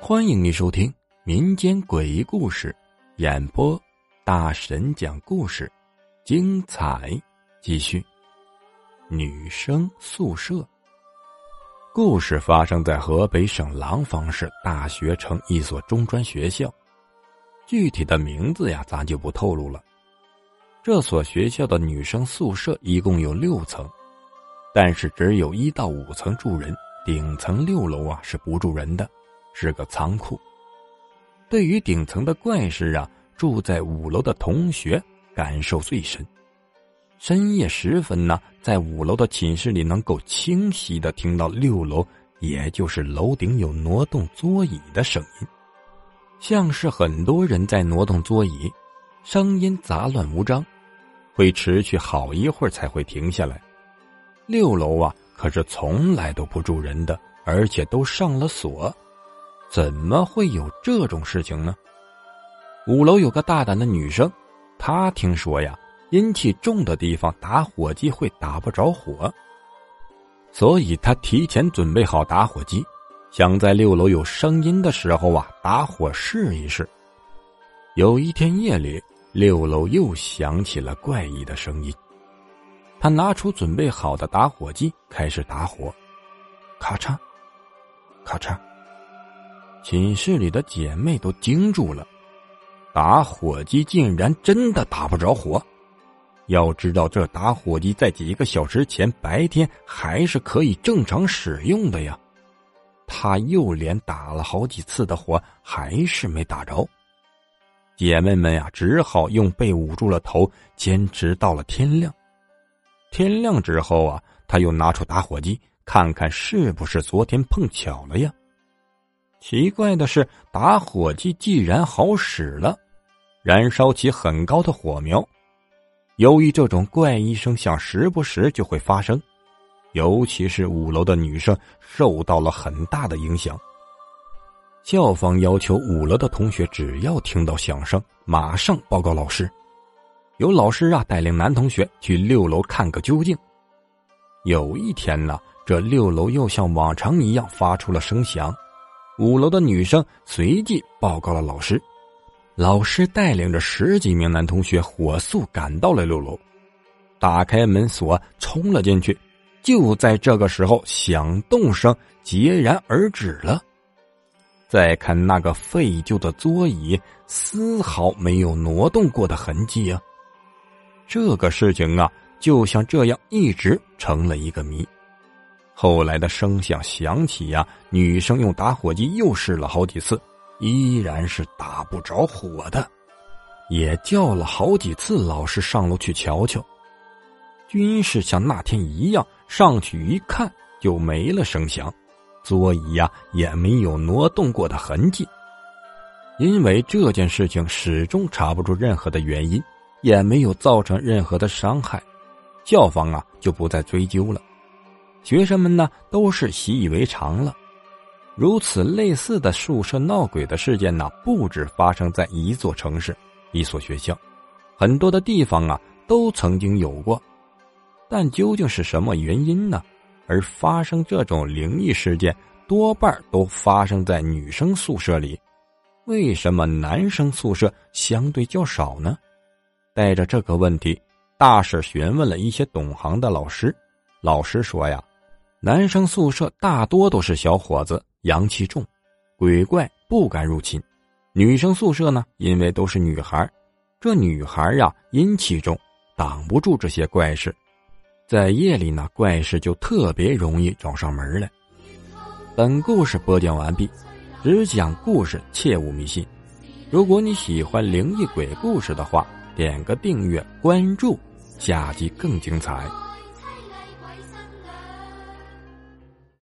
欢迎你收听民间诡异故事演播，大神讲故事，精彩继续。女生宿舍故事发生在河北省廊坊市大学城一所中专学校，具体的名字呀，咱就不透露了。这所学校的女生宿舍一共有六层，但是只有一到五层住人，顶层六楼啊是不住人的，是个仓库。对于顶层的怪事啊，住在五楼的同学感受最深。深夜时分呢，在五楼的寝室里能够清晰的听到六楼，也就是楼顶有挪动桌椅的声音，像是很多人在挪动桌椅，声音杂乱无章，会持续好一会儿才会停下来。六楼啊，可是从来都不住人的，而且都上了锁，怎么会有这种事情呢？五楼有个大胆的女生，她听说呀。阴气重的地方，打火机会打不着火，所以他提前准备好打火机，想在六楼有声音的时候啊打火试一试。有一天夜里，六楼又响起了怪异的声音，他拿出准备好的打火机开始打火，咔嚓，咔嚓，寝室里的姐妹都惊住了，打火机竟然真的打不着火。要知道，这打火机在几个小时前白天还是可以正常使用的呀。他又连打了好几次的火，还是没打着。姐妹们呀，只好用被捂住了头，坚持到了天亮。天亮之后啊，他又拿出打火机，看看是不是昨天碰巧了呀。奇怪的是，打火机既然好使了，燃烧起很高的火苗。由于这种怪异声响时不时就会发生，尤其是五楼的女生受到了很大的影响。校方要求五楼的同学只要听到响声，马上报告老师。有老师啊带领男同学去六楼看个究竟。有一天呢，这六楼又像往常一样发出了声响，五楼的女生随即报告了老师。老师带领着十几名男同学火速赶到了六楼，打开门锁冲了进去。就在这个时候，响动声截然而止了。再看那个废旧的桌椅，丝毫没有挪动过的痕迹啊！这个事情啊，就像这样一直成了一个谜。后来的声响响起呀，女生用打火机又试了好几次。依然是打不着火的，也叫了好几次老师上楼去瞧瞧，均是像那天一样，上去一看就没了声响，桌椅呀也没有挪动过的痕迹。因为这件事情始终查不出任何的原因，也没有造成任何的伤害，校方啊就不再追究了，学生们呢都是习以为常了。如此类似的宿舍闹鬼的事件呢，不止发生在一座城市、一所学校，很多的地方啊都曾经有过。但究竟是什么原因呢？而发生这种灵异事件多半都发生在女生宿舍里，为什么男生宿舍相对较少呢？带着这个问题，大婶询问了一些懂行的老师，老师说呀，男生宿舍大多都是小伙子。阳气重，鬼怪不敢入侵。女生宿舍呢，因为都是女孩，这女孩呀阴气重，挡不住这些怪事。在夜里呢，怪事就特别容易找上门来。本故事播讲完毕，只讲故事，切勿迷信。如果你喜欢灵异鬼故事的话，点个订阅关注，下集更精彩。